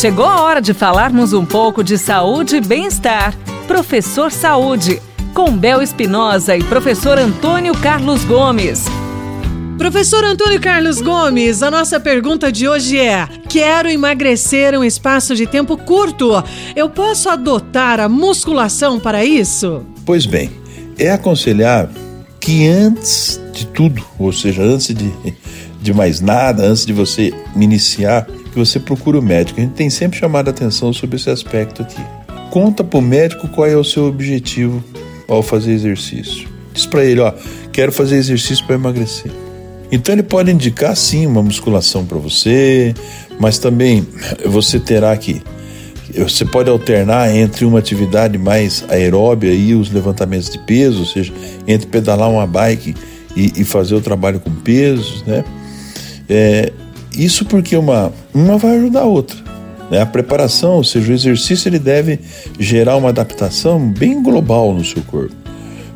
Chegou a hora de falarmos um pouco de saúde e bem-estar. Professor Saúde, com Bel Espinosa e professor Antônio Carlos Gomes. Professor Antônio Carlos Gomes, a nossa pergunta de hoje é: quero emagrecer um espaço de tempo curto. Eu posso adotar a musculação para isso? Pois bem, é aconselhável que antes de tudo, ou seja, antes de, de mais nada, antes de você iniciar, que você procure o médico. A gente tem sempre chamado a atenção sobre esse aspecto aqui. Conta para o médico qual é o seu objetivo ao fazer exercício. Diz para ele, ó, quero fazer exercício para emagrecer. Então ele pode indicar sim uma musculação para você, mas também você terá que você pode alternar entre uma atividade mais aeróbia e os levantamentos de peso, ou seja, entre pedalar uma bike e, e fazer o trabalho com pesos, né? É, isso porque uma, uma vai ajudar a outra. Né? A preparação, ou seja, o exercício, ele deve gerar uma adaptação bem global no seu corpo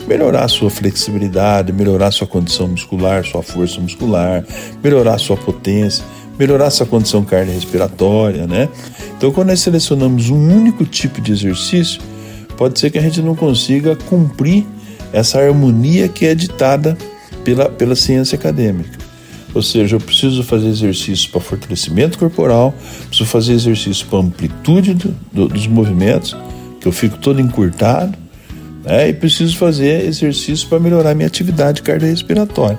melhorar sua flexibilidade, melhorar sua condição muscular, sua força muscular, melhorar sua potência, melhorar sua condição cardiorrespiratória, né? Então, quando nós selecionamos um único tipo de exercício, pode ser que a gente não consiga cumprir essa harmonia que é ditada pela, pela ciência acadêmica. Ou seja, eu preciso fazer exercícios para fortalecimento corporal, preciso fazer exercício para amplitude do, do, dos movimentos, que eu fico todo encurtado, né? e preciso fazer exercício para melhorar minha atividade cardiorrespiratória.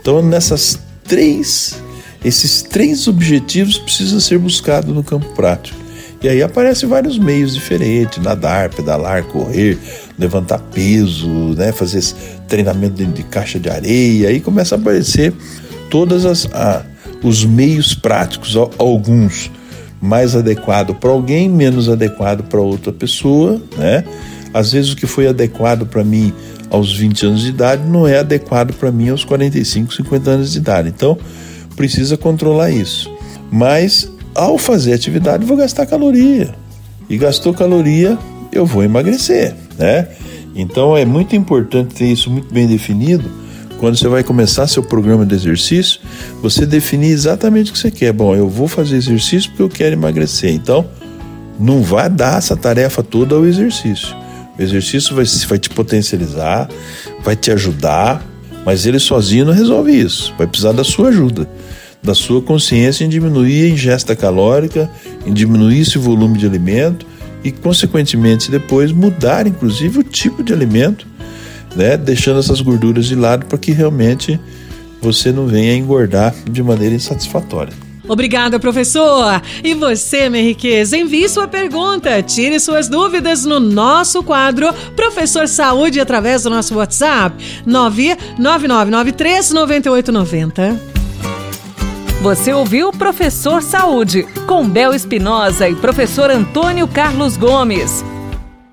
Então, nessas três, esses três objetivos precisam ser buscados no campo prático. E aí aparecem vários meios diferentes: nadar, pedalar, correr, levantar peso, né? fazer treinamento dentro de caixa de areia. Aí começa a aparecer todos os meios práticos, alguns mais adequado para alguém, menos adequado para outra pessoa, né? Às vezes o que foi adequado para mim aos 20 anos de idade não é adequado para mim aos 45, 50 anos de idade. Então, precisa controlar isso. Mas ao fazer atividade, vou gastar caloria. E gastou caloria, eu vou emagrecer, né? Então é muito importante ter isso muito bem definido. Quando você vai começar seu programa de exercício, você definir exatamente o que você quer. Bom, eu vou fazer exercício porque eu quero emagrecer. Então, não vai dar essa tarefa toda ao exercício. O exercício vai, vai te potencializar, vai te ajudar, mas ele sozinho não resolve isso. Vai precisar da sua ajuda, da sua consciência em diminuir a ingesta calórica, em diminuir esse volume de alimento e, consequentemente, depois mudar, inclusive, o tipo de alimento, né? deixando essas gorduras de lado para que realmente você não venha engordar de maneira insatisfatória. Obrigada, professor! E você, minha riqueza, envie sua pergunta, tire suas dúvidas no nosso quadro Professor Saúde através do nosso WhatsApp 99993 9890. Você ouviu Professor Saúde, com Bel Espinosa e professor Antônio Carlos Gomes.